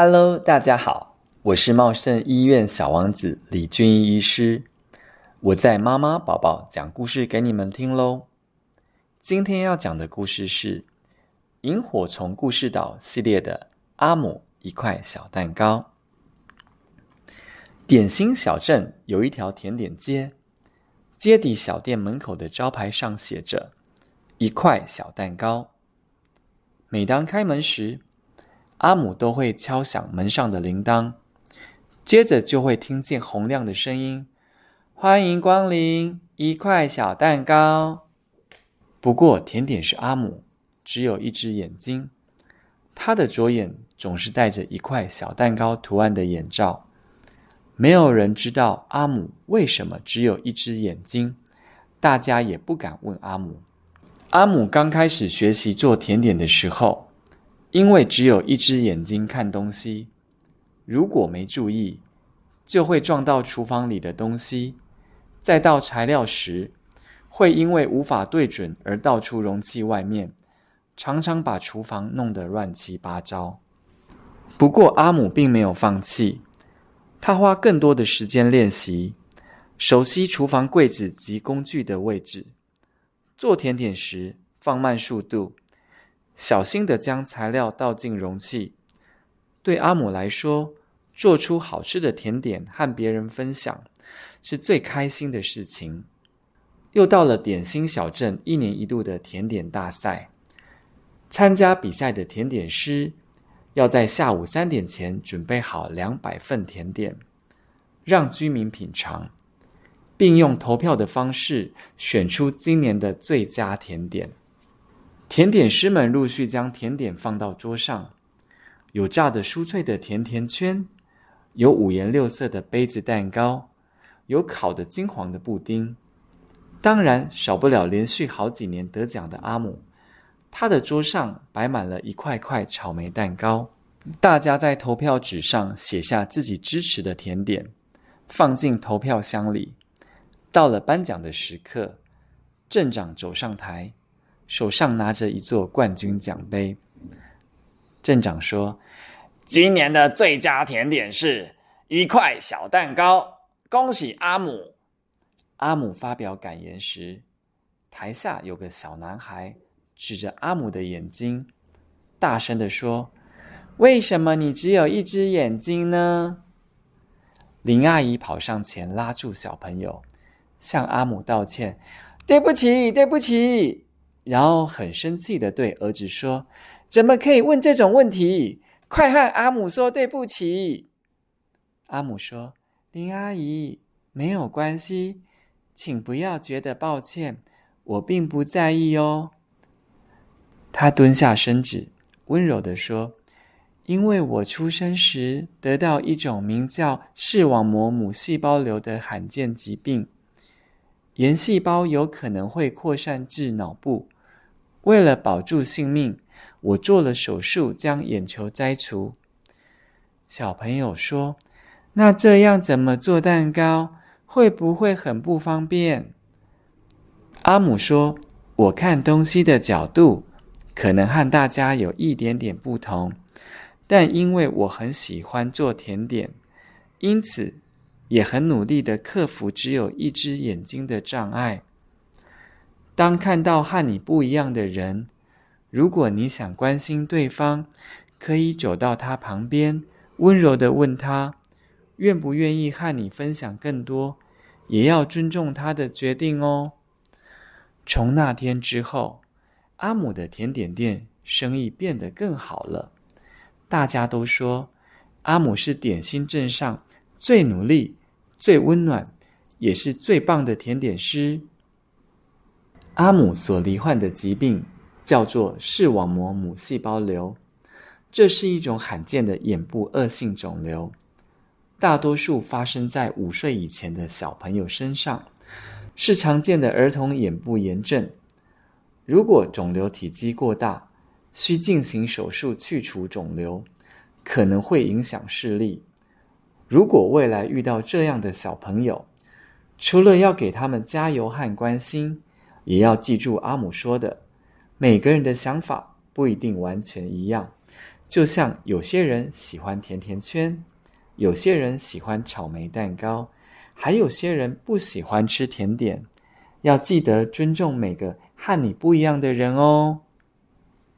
Hello，大家好，我是茂盛医院小王子李俊医师，我在妈妈宝宝讲故事给你们听喽。今天要讲的故事是《萤火虫故事岛》系列的《阿姆一块小蛋糕》。点心小镇有一条甜点街，街底小店门口的招牌上写着“一块小蛋糕”。每当开门时，阿姆都会敲响门上的铃铛，接着就会听见洪亮的声音：“欢迎光临，一块小蛋糕。”不过，甜点是阿姆只有一只眼睛，他的左眼总是戴着一块小蛋糕图案的眼罩。没有人知道阿姆为什么只有一只眼睛，大家也不敢问阿姆。阿姆刚开始学习做甜点的时候，因为只有一只眼睛看东西，如果没注意，就会撞到厨房里的东西。在倒材料时，会因为无法对准而倒出容器外面，常常把厨房弄得乱七八糟。不过阿姆并没有放弃，他花更多的时间练习，熟悉厨房柜子及工具的位置。做甜点时，放慢速度。小心地将材料倒进容器。对阿姆来说，做出好吃的甜点和别人分享是最开心的事情。又到了点心小镇一年一度的甜点大赛，参加比赛的甜点师要在下午三点前准备好两百份甜点，让居民品尝，并用投票的方式选出今年的最佳甜点。甜点师们陆续将甜点放到桌上，有炸得酥脆的甜甜圈，有五颜六色的杯子蛋糕，有烤得金黄的布丁。当然，少不了连续好几年得奖的阿姆，他的桌上摆满了一块块草莓蛋糕。大家在投票纸上写下自己支持的甜点，放进投票箱里。到了颁奖的时刻，镇长走上台。手上拿着一座冠军奖杯，镇长说：“今年的最佳甜点是一块小蛋糕，恭喜阿姆！”阿姆发表感言时，台下有个小男孩指着阿姆的眼睛，大声地说：“为什么你只有一只眼睛呢？”林阿姨跑上前拉住小朋友，向阿姆道歉：“对不起，对不起。”然后很生气的对儿子说：“怎么可以问这种问题？快和阿姆说对不起。”阿姆说：“林阿姨，没有关系，请不要觉得抱歉，我并不在意哦。”他蹲下身子，温柔的说：“因为我出生时得到一种名叫视网膜母细胞瘤的罕见疾病，炎细胞有可能会扩散至脑部。”为了保住性命，我做了手术，将眼球摘除。小朋友说：“那这样怎么做蛋糕？会不会很不方便？”阿姆说：“我看东西的角度可能和大家有一点点不同，但因为我很喜欢做甜点，因此也很努力的克服只有一只眼睛的障碍。”当看到和你不一样的人，如果你想关心对方，可以走到他旁边，温柔地问他，愿不愿意和你分享更多，也要尊重他的决定哦。从那天之后，阿姆的甜点店生意变得更好了。大家都说，阿姆是点心镇上最努力、最温暖，也是最棒的甜点师。阿姆所罹患的疾病叫做视网膜母细胞瘤，这是一种罕见的眼部恶性肿瘤，大多数发生在五岁以前的小朋友身上，是常见的儿童眼部炎症。如果肿瘤体积过大，需进行手术去除肿瘤，可能会影响视力。如果未来遇到这样的小朋友，除了要给他们加油和关心，也要记住阿姆说的，每个人的想法不一定完全一样，就像有些人喜欢甜甜圈，有些人喜欢草莓蛋糕，还有些人不喜欢吃甜点。要记得尊重每个和你不一样的人哦。